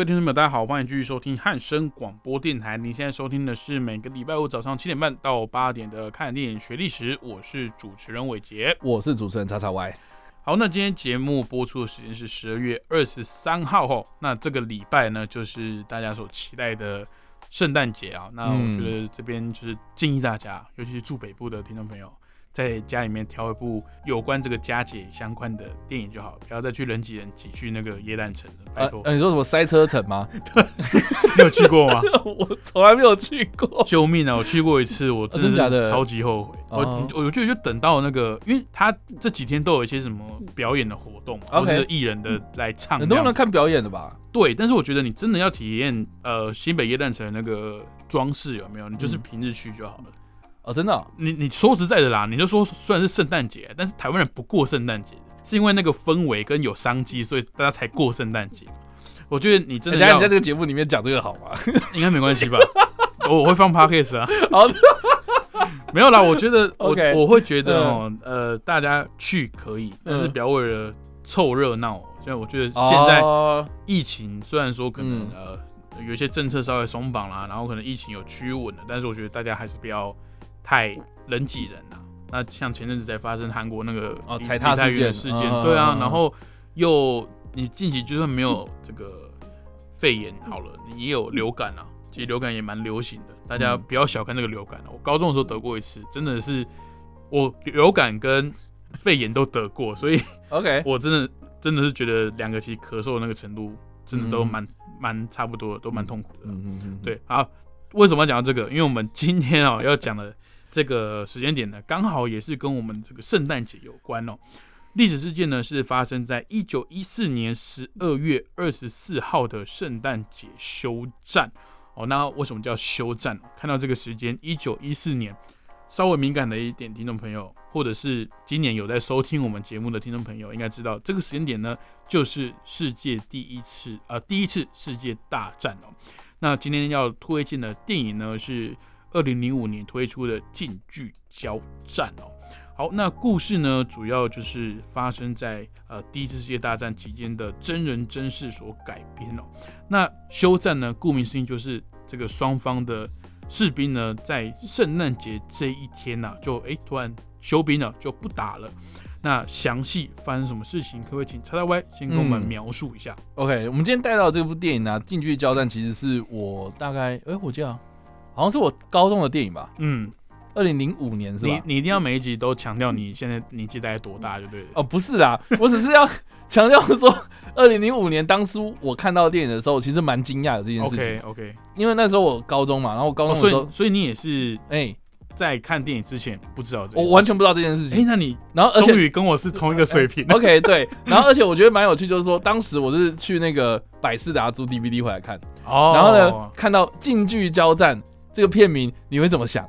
位听众朋友，大家好，欢迎继续收听汉声广播电台。您现在收听的是每个礼拜五早上七点半到八点的《看电影学历史》，我是主持人伟杰，我是主持人叉叉 Y。好，那今天节目播出的时间是十二月二十三号吼，那这个礼拜呢，就是大家所期待的圣诞节啊。那我觉得这边就是建议大家，尤其是住北部的听众朋友。在家里面挑一部有关这个佳节相关的电影就好，不要再去人挤人挤去那个耶诞城了，拜托。呃，你说什么塞车城吗？你有去过吗？我从来没有去过。救命啊！我去过一次，我真的超级后悔。我我就就等到那个，因为他这几天都有一些什么表演的活动，或者艺人的来唱，很多人看表演的吧？对，但是我觉得你真的要体验呃新北耶诞城那个装饰有没有？你就是平日去就好了。哦，真的，你你说实在的啦，你就说虽然是圣诞节，但是台湾人不过圣诞节，是因为那个氛围跟有商机，所以大家才过圣诞节。我觉得你真的要你在这个节目里面讲这个好吗？应该没关系吧？我我会放 podcast 啊。好的，没有啦。我觉得我 我会觉得哦，呃，大家去可以，但是不要为了凑热闹。所以我觉得现在疫情虽然说可能呃有一些政策稍微松绑啦，然后可能疫情有趋稳了，但是我觉得大家还是不要。太人挤人了，那像前阵子才发生韩国那个哦踩踏事件事件，对啊，然后又你近期就算没有这个肺炎好了，你也有流感啊，其实流感也蛮流行的，大家不要小看这个流感我高中的时候得过一次，真的是我流感跟肺炎都得过，所以 OK，我真的真的是觉得两个其实咳嗽的那个程度真的都蛮蛮差不多，都蛮痛苦的。嗯嗯嗯，对，好，为什么要讲到这个？因为我们今天啊要讲的。这个时间点呢，刚好也是跟我们这个圣诞节有关哦。历史事件呢是发生在一九一四年十二月二十四号的圣诞节休战哦。那为什么叫休战？看到这个时间，一九一四年，稍微敏感的一点听众朋友，或者是今年有在收听我们节目的听众朋友，应该知道这个时间点呢，就是世界第一次呃第一次世界大战哦。那今天要推荐的电影呢是。二零零五年推出的近距交战哦，好，那故事呢，主要就是发生在呃第一次世界大战期间的真人真事所改编哦。那休战呢，顾名思义就是这个双方的士兵呢，在圣诞节这一天呐，就哎突然休兵了，就不打了。那详细发生什么事情，可不可以请叉叉 Y 先跟我们描述一下？OK，我们今天带到这部电影呢，近距交战其实是我大概哎，我记得。好像是我高中的电影吧，嗯，二零零五年是吧？你你一定要每一集都强调你现在年纪大概多大就对了。哦，不是啦，我只是要 强调说，二零零五年当初我看到电影的时候，其实蛮惊讶的这件事情。OK OK，因为那时候我高中嘛，然后我高中的时候，所以你也是哎，在看电影之前不知道，我完全不知道这件事情。哎，那你然后终于跟我是同一个水平。OK，对，然后而且我觉得蛮有趣，就是说当时我是去那个百事达租 DVD 回来看，哦，然后呢看到近距交战。这个片名你会怎么想？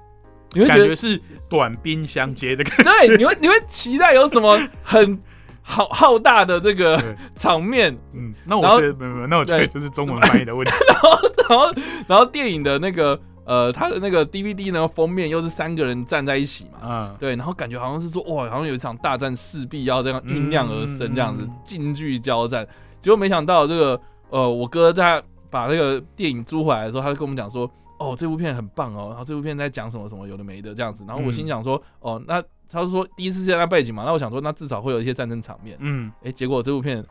你会感觉是短兵相接的感觉？对，你会你会期待有什么很浩 浩大的这个场面？嗯，那我觉得没有没有，那我觉得就是中文翻译的问题。然后然后然后电影的那个呃，它的那个 DVD 呢封面又是三个人站在一起嘛，嗯，对，然后感觉好像是说哇，好像有一场大战势必要这样酝酿而生，这样子近距交战。结果没想到这个呃，我哥在把那个电影租回来的时候，他就跟我们讲说。哦，这部片很棒哦，然后这部片在讲什么什么有的没的这样子，然后我心想说，哦，那他是说第一次世界大背景嘛，那我想说，那至少会有一些战争场面，嗯，哎，结果这部片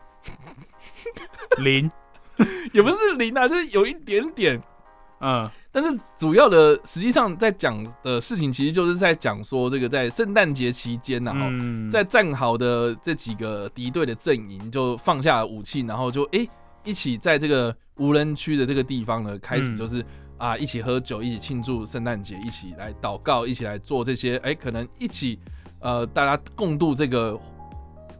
零，也不是零啊，就是有一点点，嗯，但是主要的实际上在讲的事情，其实就是在讲说这个在圣诞节期间，然后在战壕的这几个敌对的阵营就放下武器，然后就哎一起在这个无人区的这个地方呢，开始就是。啊，一起喝酒，一起庆祝圣诞节，一起来祷告，一起来做这些，哎，可能一起，呃，大家共度这个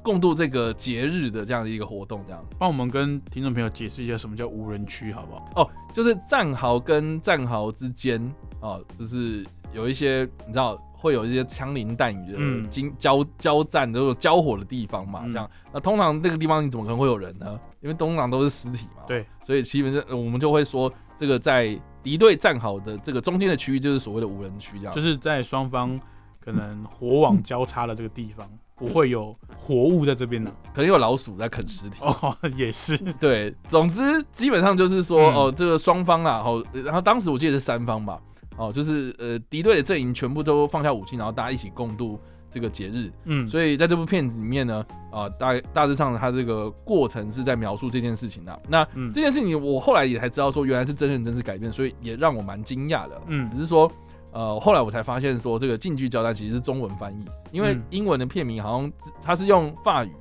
共度这个节日的这样的一个活动，这样。帮我们跟听众朋友解释一下什么叫无人区，好不好？哦，就是战壕跟战壕之间，哦，就是有一些你知道会有一些枪林弹雨的经交交战、都有交火的地方嘛，这样。那通常这个地方你怎么可能会有人呢？因为通常都是尸体嘛。对，所以基本上我们就会说，这个在敌对站好的这个中间的区域，就是所谓的无人区，这样。就是在双方可能火网交叉的这个地方。不会有活物在这边呢，可能有老鼠在啃尸体哦，也是对。总之，基本上就是说，哦，这个双方啊，哦，然后当时我记得是三方吧，哦，就是呃敌对的阵营全部都放下武器，然后大家一起共度这个节日。嗯，所以在这部片子里面呢，啊，大大致上它这个过程是在描述这件事情的。那这件事情我后来也才知道说，原来是真人真事改编，所以也让我蛮惊讶的。嗯，只是说。呃，后来我才发现说，这个近距交代其实是中文翻译，因为英文的片名好像它是用法语，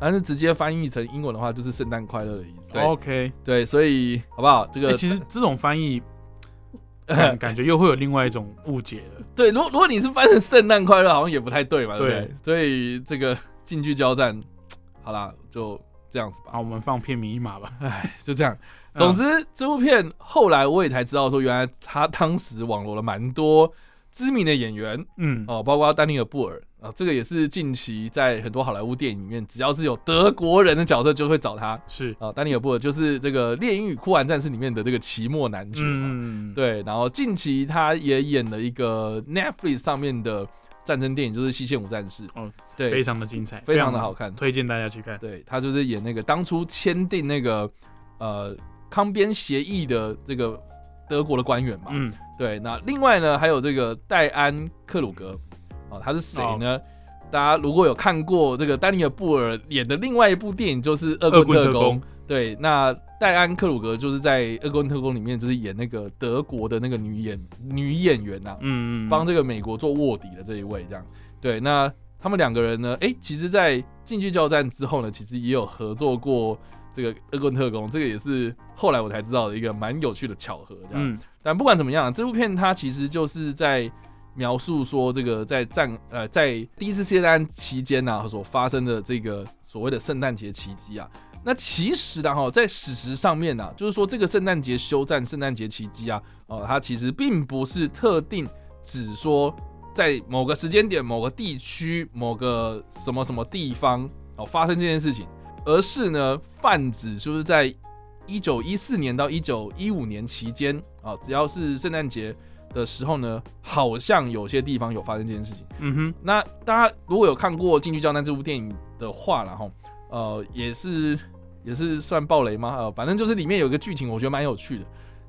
但是直接翻译成英文的话就是“圣诞快乐”的意思。OK，对，所以好不好？这个其实这种翻译 感觉又会有另外一种误解了。对，如如果你是翻成“圣诞快乐”，好像也不太对嘛，对不对？所以这个近距交战，好啦，就这样子吧。好，我们放片名一码吧。哎，就这样。总之，这部片后来我也才知道，说原来他当时网罗了蛮多知名的演员，嗯，哦，包括丹尼尔·布尔啊，这个也是近期在很多好莱坞电影里面，只要是有德国人的角色，就会找他。是啊，丹尼尔·布尔就是这个《猎鹰与酷玩战士》里面的这个奇莫男爵嗯，对。然后近期他也演了一个 Netflix 上面的战争电影，就是《西线无战士》，哦，对，非常的精彩，非常的好看，推荐大家去看。对他就是演那个当初签订那个呃。康边协议的这个德国的官员嘛，嗯，对。那另外呢，还有这个戴安·克鲁格哦，他是谁呢？大家如果有看过这个丹尼尔·布尔演的另外一部电影，就是《恶棍特工》。对，那戴安·克鲁格就是在《恶棍特工》里面就是演那个德国的那个女演女演员呐，嗯嗯，帮这个美国做卧底的这一位这样。对，那他们两个人呢，哎，其实，在近距交战之后呢，其实也有合作过。这个恶棍特工，这个也是后来我才知道的一个蛮有趣的巧合，这样。但不管怎么样，这部片它其实就是在描述说，这个在战呃在第一次世界大战期间呢所发生的这个所谓的圣诞节奇迹啊。那其实呢哈，在史实上面呢，就是说这个圣诞节休战、圣诞节奇迹啊，哦，它其实并不是特定只说在某个时间点、某个地区、某个什么什么地方哦发生这件事情。而是呢，泛指就是在一九一四年到一九一五年期间啊，只要是圣诞节的时候呢，好像有些地方有发生这件事情。嗯哼，那大家如果有看过《进去交战》这部电影的话，然后呃，也是也是算暴雷吗？呃，反正就是里面有一个剧情，我觉得蛮有趣的，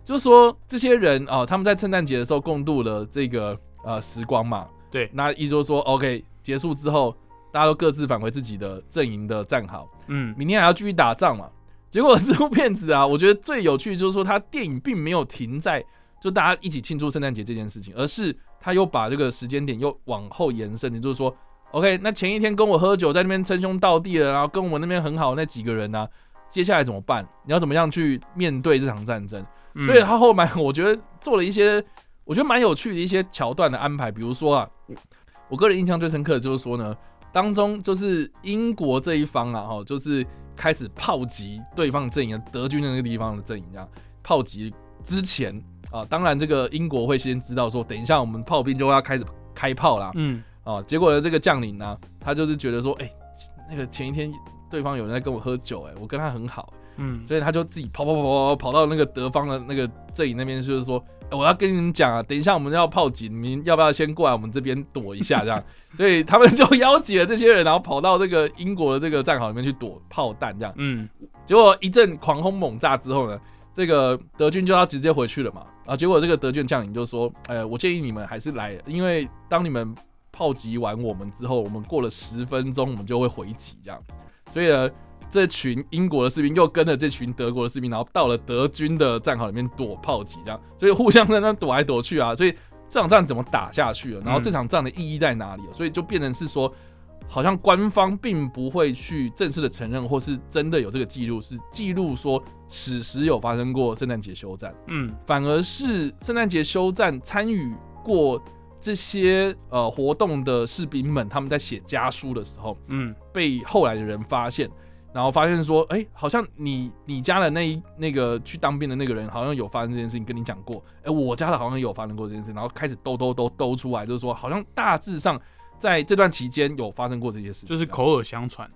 就是说这些人啊，他们在圣诞节的时候共度了这个呃时光嘛。对，那意思就是说，OK，结束之后。大家都各自返回自己的阵营的战壕，嗯，明天还要继续打仗嘛。结果这部片子啊，我觉得最有趣就是说，它电影并没有停在就大家一起庆祝圣诞节这件事情，而是他又把这个时间点又往后延伸。也就是说，OK，那前一天跟我喝酒在那边称兄道弟的，然后跟我们那边很好那几个人呢，接下来怎么办？你要怎么样去面对这场战争？所以他后面 我觉得做了一些我觉得蛮有趣的一些桥段的安排，比如说啊，我个人印象最深刻的就是说呢。当中就是英国这一方啊，哈，就是开始炮击对方阵营，德军的那个地方的阵营，这样炮击之前啊，当然这个英国会先知道说，等一下我们炮兵就要开始开炮啦，嗯，啊，结果呢，这个将领呢，他就是觉得说，哎，那个前一天对方有人在跟我喝酒，哎，我跟他很好，嗯，所以他就自己跑跑跑跑跑到那个德方的那个阵营那边，就是说。我要跟你们讲啊，等一下我们要炮击，你们要不要先过来我们这边躲一下？这样，所以他们就邀集了这些人，然后跑到这个英国的这个战壕里面去躲炮弹，这样。嗯，结果一阵狂轰猛炸之后呢，这个德军就要直接回去了嘛。啊，结果这个德军将领就说：“呃，我建议你们还是来，因为当你们炮击完我们之后，我们过了十分钟，我们就会回击，这样。所以呢。”这群英国的士兵又跟着这群德国的士兵，然后到了德军的战壕里面躲炮击，这样，所以互相在那躲来躲去啊，所以这场战怎么打下去了？然后这场战的意义在哪里？所以就变成是说，好像官方并不会去正式的承认，或是真的有这个记录，是记录说史实有发生过圣诞节休战，嗯，反而是圣诞节休战参与过这些呃活动的士兵们，他们在写家书的时候，嗯，被后来的人发现，然后发现说，哎，好像你你家的那一那个去当兵的那个人，好像有发生这件事情，跟你讲过，哎，我家的好像有发生过这件事，然后开始兜兜兜兜出来，就是说，好像大致上在这段期间有发生过这些事，就是口耳相传。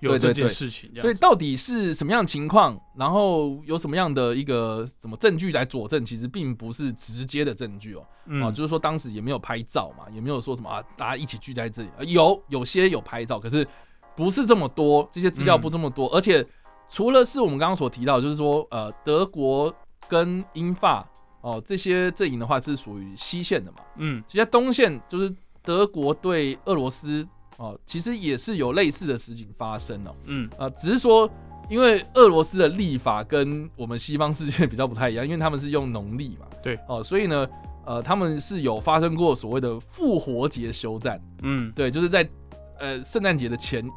有这件事情，所以到底是什么样情况，然后有什么样的一个什么证据来佐证，其实并不是直接的证据哦。啊，就是说当时也没有拍照嘛，也没有说什么啊，大家一起聚在这里，有有些有拍照，可是不是这么多，这些资料不这么多。而且除了是我们刚刚所提到，就是说呃，德国跟英法哦这些阵营的话是属于西线的嘛，嗯，其实东线就是德国对俄罗斯。哦，其实也是有类似的事情发生哦。嗯，啊，只是说，因为俄罗斯的立法跟我们西方世界比较不太一样，因为他们是用农历嘛。对。哦，所以呢，呃，他们是有发生过所谓的复活节休战。嗯，对，就是在呃圣诞节的前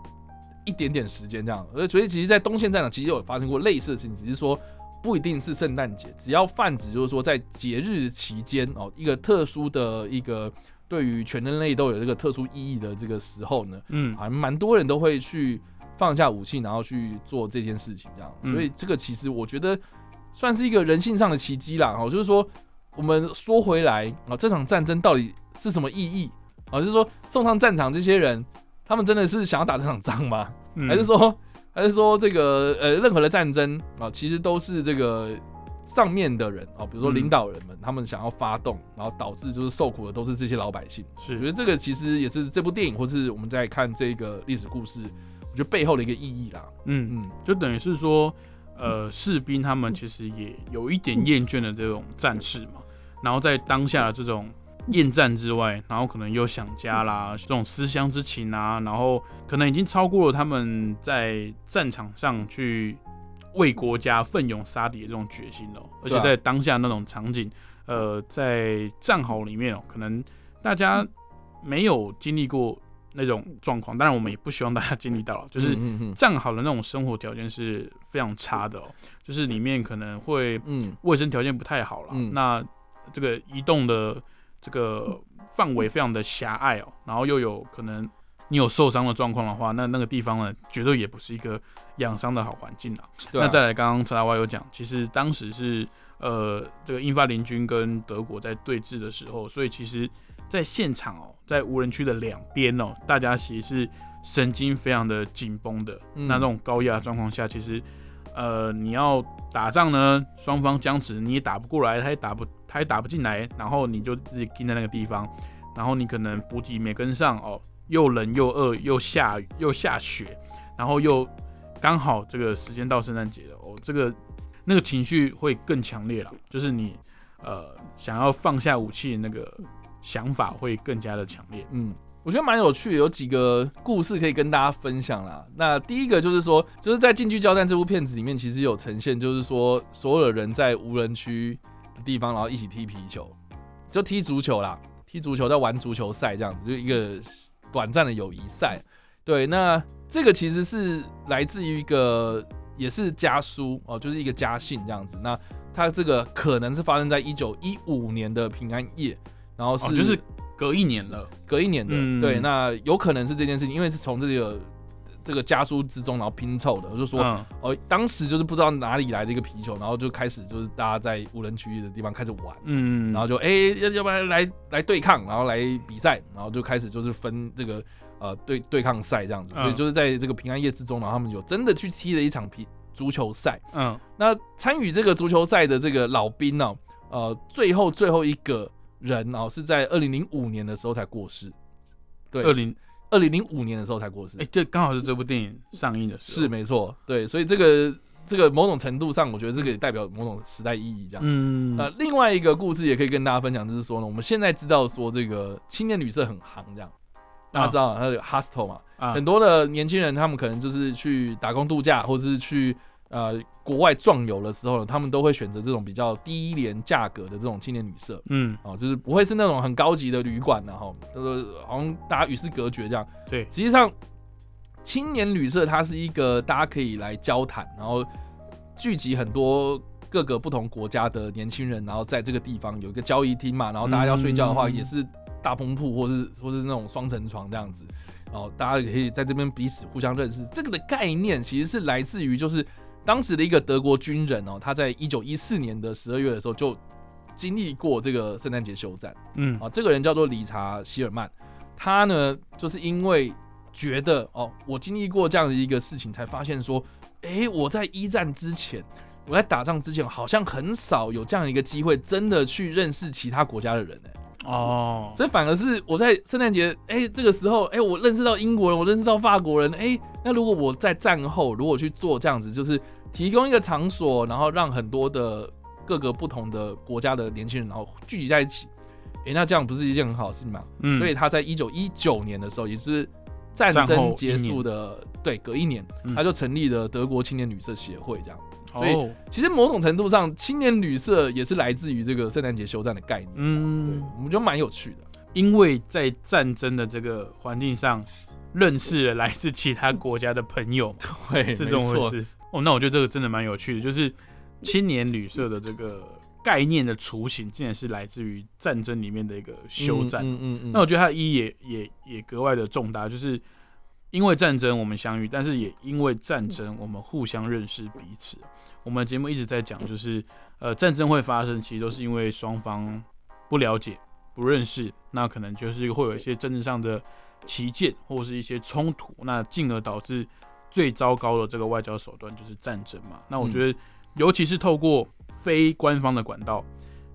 一点点时间这样。而所以其实，在东线战场其实有发生过类似的事情，只是说不一定是圣诞节，只要泛指就是说在节日期间哦，一个特殊的一个。对于全人类都有这个特殊意义的这个时候呢，嗯，还蛮多人都会去放下武器，然后去做这件事情，这样。所以这个其实我觉得算是一个人性上的奇迹啦。哦，就是说我们说回来啊，这场战争到底是什么意义啊？就是说送上战场这些人，他们真的是想要打这场仗吗？还是说，还是说这个呃，任何的战争啊，其实都是这个。上面的人啊，比如说领导人们，他们想要发动，然后导致就是受苦的都是这些老百姓。是，我觉得这个其实也是这部电影，或是我们在看这个历史故事，我觉得背后的一个意义啦。嗯嗯，就等于是说，呃，士兵他们其实也有一点厌倦的这种战士嘛，然后在当下的这种厌战之外，然后可能又想家啦，这种思乡之情啊，然后可能已经超过了他们在战场上去。为国家奋勇杀敌的这种决心哦，而且在当下那种场景，呃，在战壕里面哦，可能大家没有经历过那种状况，当然我们也不希望大家经历到了，就是战壕的那种生活条件是非常差的哦，就是里面可能会卫生条件不太好了，那这个移动的这个范围非常的狭隘哦，然后又有可能。你有受伤的状况的话，那那个地方呢，绝对也不是一个养伤的好环境啊。那再来，刚刚陈大华有讲，其实当时是呃，这个英法联军跟德国在对峙的时候，所以其实在现场哦，在无人区的两边哦，大家其实是神经非常的紧绷的。那这种高压状况下，其实呃，你要打仗呢，双方僵持，你也打不过来，他也打不，他也打不进来，然后你就自己盯在那个地方，然后你可能补给没跟上哦。又冷又饿又下雨又下雪，然后又刚好这个时间到圣诞节了哦，这个那个情绪会更强烈了，就是你呃想要放下武器的那个想法会更加的强烈。嗯，我觉得蛮有趣的，有几个故事可以跟大家分享啦。那第一个就是说，就是在《近距交战》这部片子里面，其实有呈现，就是说所有的人在无人区的地方，然后一起踢皮球，就踢足球啦，踢足球在玩足球赛这样子，就一个。短暂的友谊赛，对，那这个其实是来自于一个也是家书哦，就是一个家信这样子。那它这个可能是发生在一九一五年的平安夜，然后是就是隔一年了，隔一年的，对，那有可能是这件事情，因为是从这个。这个家书之中，然后拼凑的，我就说，哦，当时就是不知道哪里来的一个皮球，然后就开始就是大家在无人区域的地方开始玩，嗯，然后就哎，要要不然来来对抗，然后来比赛，然后就开始就是分这个呃对对抗赛这样子，所以就是在这个平安夜之中，然后他们有真的去踢了一场皮足球赛，嗯，那参与这个足球赛的这个老兵呢，呃，最后最后一个人哦，是在二零零五年的时候才过世，对，二零。二零零五年的时候才过世，哎，这刚好是这部电影上映的时候，是没错，对，所以这个这个某种程度上，我觉得这个也代表某种时代意义，这样。嗯，呃，另外一个故事也可以跟大家分享，就是说呢，我们现在知道说这个青年旅社很行，这样，大家知道它有 hostel 嘛，很多的年轻人他们可能就是去打工度假，或者是去。呃，国外壮游的时候呢，他们都会选择这种比较低廉价格的这种青年旅社，嗯，哦，就是不会是那种很高级的旅馆的哈，就是好像大家与世隔绝这样。对，实际上青年旅社它是一个大家可以来交谈，然后聚集很多各个不同国家的年轻人，然后在这个地方有一个交易厅嘛，然后大家要睡觉的话也是大篷铺，或是或是那种双层床这样子。然后，大家可以在这边彼此互相认识。这个的概念其实是来自于就是当时的一个德国军人哦，他在一九一四年的十二月的时候就经历过这个圣诞节休战。嗯，啊，这个人叫做理查希尔曼，他呢就是因为觉得哦，我经历过这样的一个事情，才发现说，哎，我在一战之前，我在打仗之前，好像很少有这样一个机会，真的去认识其他国家的人哎。哦，所以反而是我在圣诞节，哎，这个时候，哎，我认识到英国人，我认识到法国人，哎，那如果我在战后，如果去做这样子，就是提供一个场所，然后让很多的各个不同的国家的年轻人，然后聚集在一起，哎，那这样不是一件很好的事情吗？嗯，所以他在一九一九年的时候，也是战争结束的，对，隔一年，他就成立了德国青年旅社协会，这样。所以，其实某种程度上，青年旅社也是来自于这个圣诞节休战的概念。嗯，我们觉得蛮有趣的，因为在战争的这个环境上，认识了来自其他国家的朋友，对，是这种回事。哦，那我觉得这个真的蛮有趣的，就是青年旅社的这个概念的雏形，竟然是来自于战争里面的一个休战。嗯嗯嗯。那我觉得它的意义也也也格外的重大，就是。因为战争我们相遇，但是也因为战争我们互相认识彼此。我们节目一直在讲，就是呃战争会发生，其实都是因为双方不了解、不认识，那可能就是会有一些政治上的旗舰或是一些冲突，那进而导致最糟糕的这个外交手段就是战争嘛。那我觉得，尤其是透过非官方的管道，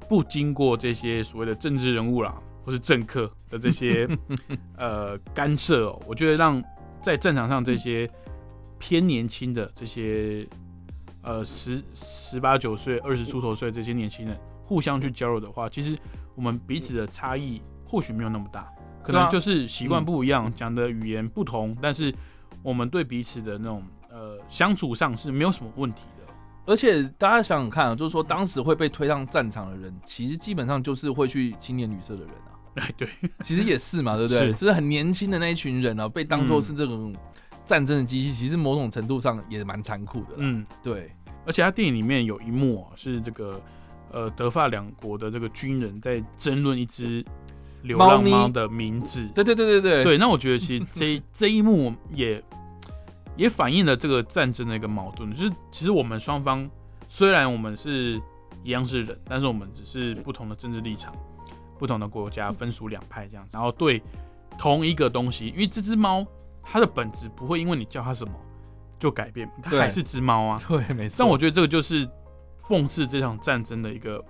不经过这些所谓的政治人物啦或是政客的这些 呃干涉哦，我觉得让在战场上，这些偏年轻的这些呃十十八九岁、二十出头岁这些年轻人互相去交流的话，其实我们彼此的差异或许没有那么大，可能就是习惯不一样，讲的语言不同，但是我们对彼此的那种呃相处上是没有什么问题的。而且大家想想看啊，就是说当时会被推上战场的人，其实基本上就是会去青年旅社的人啊。哎，对，其实也是嘛，对不对？就是很年轻的那一群人啊，被当做是这种战争的机器，其实某种程度上也蛮残酷的。嗯，对。而且他电影里面有一幕啊，是这个呃德法两国的这个军人在争论一只流浪猫的名字。对对对对对。对，那我觉得其实这 这一幕也也反映了这个战争的一个矛盾，就是其实我们双方虽然我们是一样是人，但是我们只是不同的政治立场。不同的国家分属两派这样子，然后对同一个东西，因为这只猫它的本质不会因为你叫它什么就改变，它还是只猫啊。对，没错。但我觉得这个就是讽刺这场战争的一个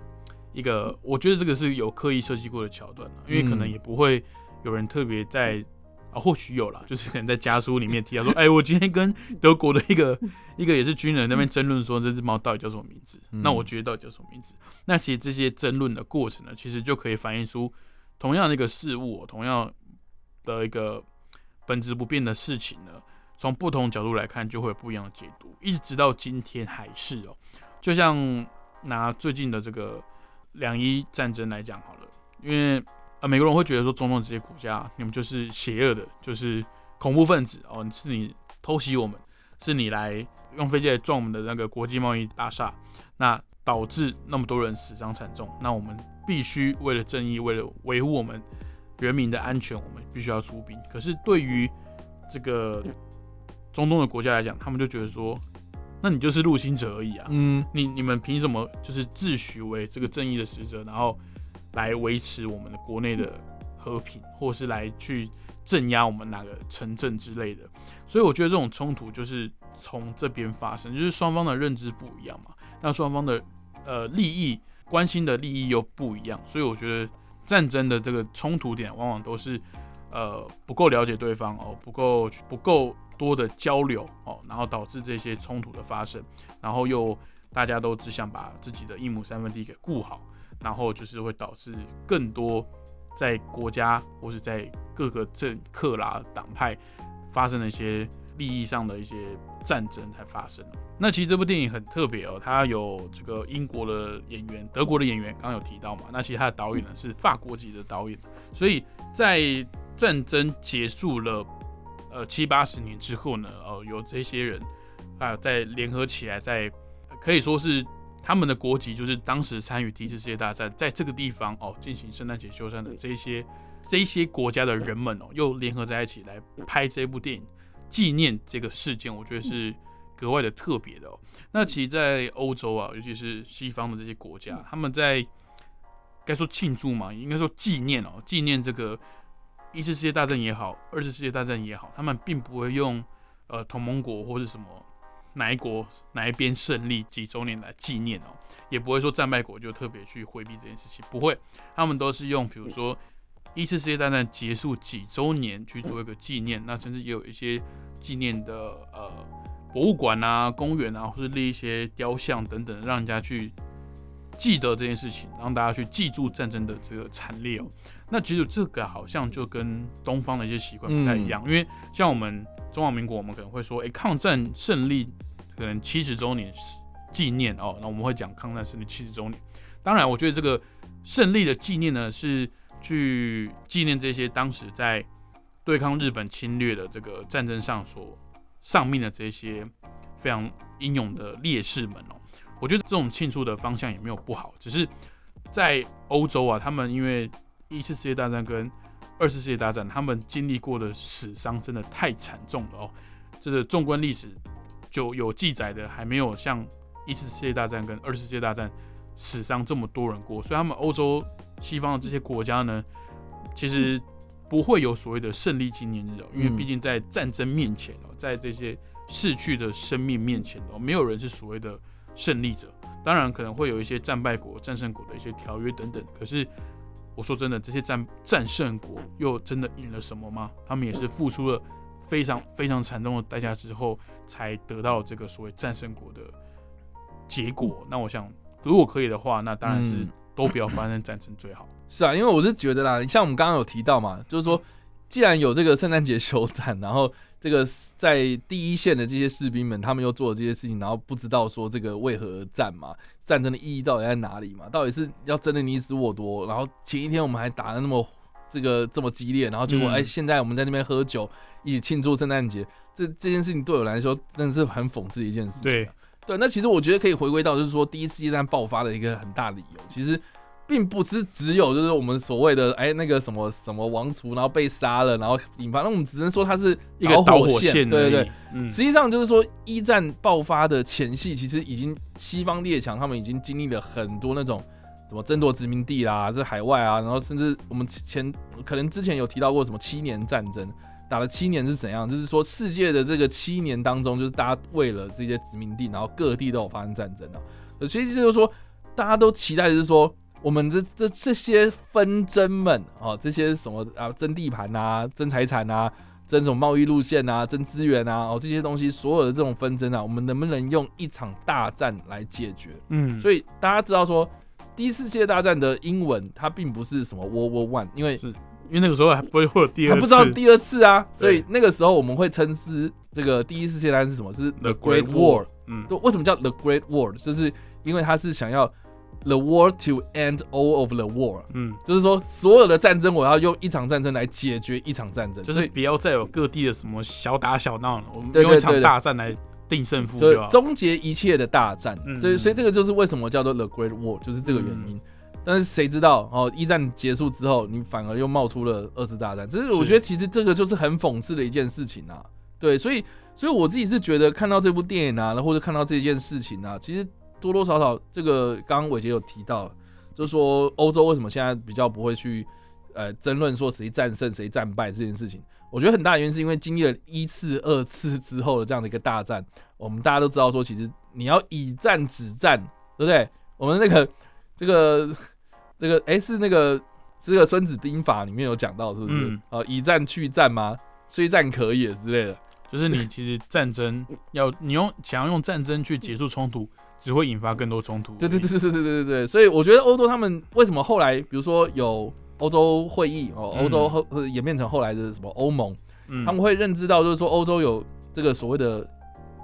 一个，我觉得这个是有刻意设计过的桥段因为可能也不会有人特别在。啊，或许有了，就是可能在家书里面提到说，哎，我今天跟德国的一个 一个也是军人那边争论说，这只猫到底叫什么名字？那我觉得到底叫什么名字？那其实这些争论的过程呢，其实就可以反映出同样的一个事物，同样的一个本质不变的事情呢，从不同角度来看，就会有不一样的解读。一直到今天还是哦，就像拿最近的这个两伊战争来讲好了，因为。啊，美国人会觉得说，中东这些国家，你们就是邪恶的，就是恐怖分子哦，是你偷袭我们，是你来用飞机来撞我们的那个国际贸易大厦，那导致那么多人死伤惨重，那我们必须为了正义，为了维护我们人民的安全，我们必须要出兵。可是对于这个中东的国家来讲，他们就觉得说，那你就是入侵者而已啊，嗯，你你们凭什么就是自诩为这个正义的使者，然后？来维持我们的国内的和平，或是来去镇压我们哪个城镇之类的，所以我觉得这种冲突就是从这边发生，就是双方的认知不一样嘛，那双方的呃利益关心的利益又不一样，所以我觉得战争的这个冲突点往往都是呃不够了解对方哦，不够不够多的交流哦，然后导致这些冲突的发生，然后又大家都只想把自己的一亩三分地给顾好。然后就是会导致更多在国家或是在各个政客啦党派发生的一些利益上的一些战争才发生。那其实这部电影很特别哦，它有这个英国的演员、德国的演员，刚刚有提到嘛。那其实它的导演呢是法国籍的导演，所以在战争结束了呃七八十年之后呢，哦有这些人啊在联合起来，在可以说是。他们的国籍就是当时参与第一次世界大战，在这个地方哦进行圣诞节休战的这些这些国家的人们哦，又联合在一起来拍这部电影，纪念这个事件，我觉得是格外的特别的哦。那其实，在欧洲啊，尤其是西方的这些国家，他们在该说庆祝嘛，应该说纪念哦，纪念这个一次世界大战也好，二次世界大战也好，他们并不会用呃同盟国或是什么哪一国哪一边胜利几周年来纪念哦，也不会说战败国就特别去回避这件事情，不会，他们都是用比如说。一次世界大战结束几周年去做一个纪念，那甚至也有一些纪念的呃博物馆啊、公园啊，或是立一些雕像等等，让人家去记得这件事情，让大家去记住战争的这个惨烈哦。那其实这个好像就跟东方的一些习惯不太一样，因为像我们中华民国，我们可能会说，哎，抗战胜利可能七十周年纪念哦，那我们会讲抗战胜利七十周年。当然，我觉得这个胜利的纪念呢是。去纪念这些当时在对抗日本侵略的这个战争上所丧命的这些非常英勇的烈士们哦，我觉得这种庆祝的方向也没有不好，只是在欧洲啊，他们因为一次世界大战跟二次世界大战，他们经历过的死伤真的太惨重了哦，这是纵观历史就有记载的，还没有像一次世界大战跟二次世界大战死伤这么多人过，所以他们欧洲。西方的这些国家呢，其实不会有所谓的胜利纪念日哦，因为毕竟在战争面前哦，在这些逝去的生命面前哦，没有人是所谓的胜利者。当然可能会有一些战败国、战胜国的一些条约等等。可是我说真的，这些战战胜国又真的赢了什么吗？他们也是付出了非常非常惨重的代价之后，才得到这个所谓战胜国的结果。那我想，如果可以的话，那当然是。都不要发生战争最好。是啊，因为我是觉得啦，像我们刚刚有提到嘛，就是说，既然有这个圣诞节休战，然后这个在第一线的这些士兵们，他们又做了这些事情，然后不知道说这个为何而战嘛？战争的意义到底在哪里嘛？到底是要争的你死我多？然后前一天我们还打的那么这个这么激烈，然后结果哎，现在我们在那边喝酒一起庆祝圣诞节，这这件事情对我来说真的是很讽刺的一件事情。对。对，那其实我觉得可以回归到，就是说第一次世界大战爆发的一个很大理由，其实并不是只有就是我们所谓的哎那个什么什么王储然后被杀了，然后引发，那我们只能说它是一个导火线，对对对。实际上就是说一战爆发的前夕，其实已经西方列强他们已经经历了很多那种什么争夺殖民地啦，在海外啊，然后甚至我们前可能之前有提到过什么七年战争。打了七年是怎样？就是说，世界的这个七年当中，就是大家为了这些殖民地，然后各地都有发生战争啊。所以就是说，大家都期待就是说，我们的这这些纷争们啊，这些什么啊，争地盘啊，争财产啊，争什么贸易路线啊，争资源啊，哦，这些东西，所有的这种纷争啊，我们能不能用一场大战来解决？嗯，所以大家知道说，第一次世界大战的英文它并不是什么 World War One，因为。因为那个时候还不会会有第二，还不知道第二次啊，所以那个时候我们会称之这个第一次世界大战是什么？是 The Great War。嗯，为什么叫 The Great War？就是因为他是想要 The war to end all of the war。嗯，就是说所有的战争，我要用一场战争来解决一场战争，就是不要再有各地的什么小打小闹了，我们用一场大战来定胜负，就终结一切的大战。所以，所以这个就是为什么叫做 The Great War，就是这个原因。但是谁知道哦？一战结束之后，你反而又冒出了二次大战，这是我觉得其实这个就是很讽刺的一件事情啊。对，所以所以我自己是觉得看到这部电影啊，或者看到这件事情啊，其实多多少少这个刚刚伟杰有提到，就是说欧洲为什么现在比较不会去呃争论说谁战胜谁战败这件事情。我觉得很大原因是因为经历了一次、二次之后的这样的一个大战，我们大家都知道说，其实你要以战止战，对不对？我们那个。这个这个哎，是那个这个《孙子兵法》里面有讲到，是不是？呃，以战去战吗？虽战可也之类的。就是你其实战争要你用想要用战争去结束冲突，只会引发更多冲突。对对对对对对对对。所以我觉得欧洲他们为什么后来，比如说有欧洲会议哦，欧洲后演变成后来的什么欧盟，他们会认知到，就是说欧洲有这个所谓的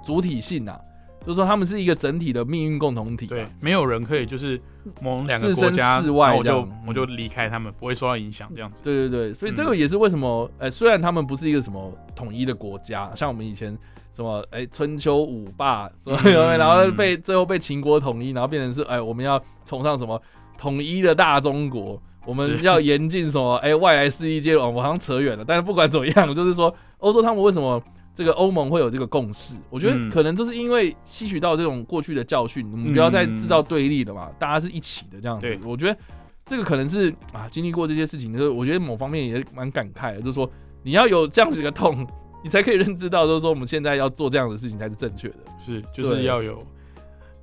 主体性啊。就是说，他们是一个整体的命运共同体。对，没有人可以就是某两个国家，我就我就离开他们，不会受到影响这样子。对对对，所以这个也是为什么，哎，虽然他们不是一个什么统一的国家，像我们以前什么，哎，春秋五霸什么，然后被最后被秦国统一，然后变成是，哎，我们要崇尚什么统一的大中国。我们要严禁什么？哎，外来势力介入，我好像扯远了。但是不管怎么样，就是说欧洲他们为什么这个欧盟会有这个共识？我觉得可能就是因为吸取到这种过去的教训，我们不要再制造对立了嘛，大家是一起的这样子。我觉得这个可能是啊，经历过这些事情的时候，我觉得某方面也蛮感慨的，就是说你要有这样子一个痛，你才可以认知到，就是说我们现在要做这样的事情才是正确的。是，就是要有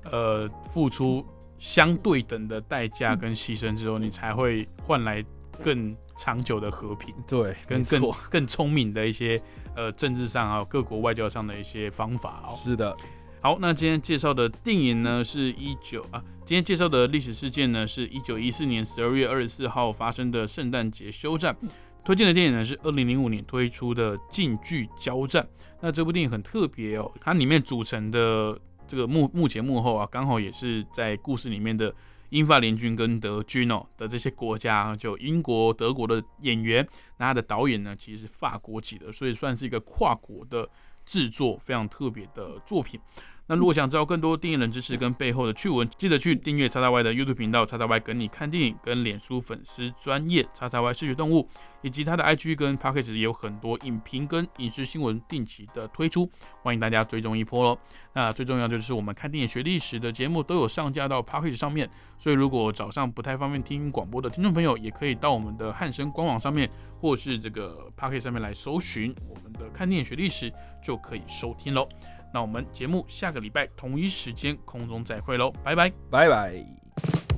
呃付出。相对等的代价跟牺牲之后，你才会换来更长久的和平。对，跟更更聪明的一些呃政治上啊，各国外交上的一些方法哦。是的。好，那今天介绍的电影呢，是一九啊，今天介绍的历史事件呢，是一九一四年十二月二十四号发生的圣诞节休战。推荐的电影呢，是二零零五年推出的《近距交战》。那这部电影很特别哦，它里面组成的。这个幕幕前幕后啊，刚好也是在故事里面的英法联军跟德军哦的这些国家，就英国、德国的演员，那他的导演呢，其实是法国籍的，所以算是一个跨国的制作，非常特别的作品。那如果想知道更多电影冷知识跟背后的趣闻，记得去订阅叉叉 Y 的 YouTube 频道，叉叉 Y 跟你看电影，跟脸书粉丝专业叉叉 Y 视觉动物，以及他的 IG 跟 p o c k e t 也有很多影评跟影视新闻定期的推出，欢迎大家追踪一波喽。那最重要就是我们看电影学历史的节目都有上架到 p o c k e t 上面，所以如果早上不太方便听广播的听众朋友，也可以到我们的汉声官网上面，或是这个 p o c k e t 上面来搜寻我们的看电影学历史，就可以收听喽。那我们节目下个礼拜同一时间空中再会喽，拜拜，拜拜。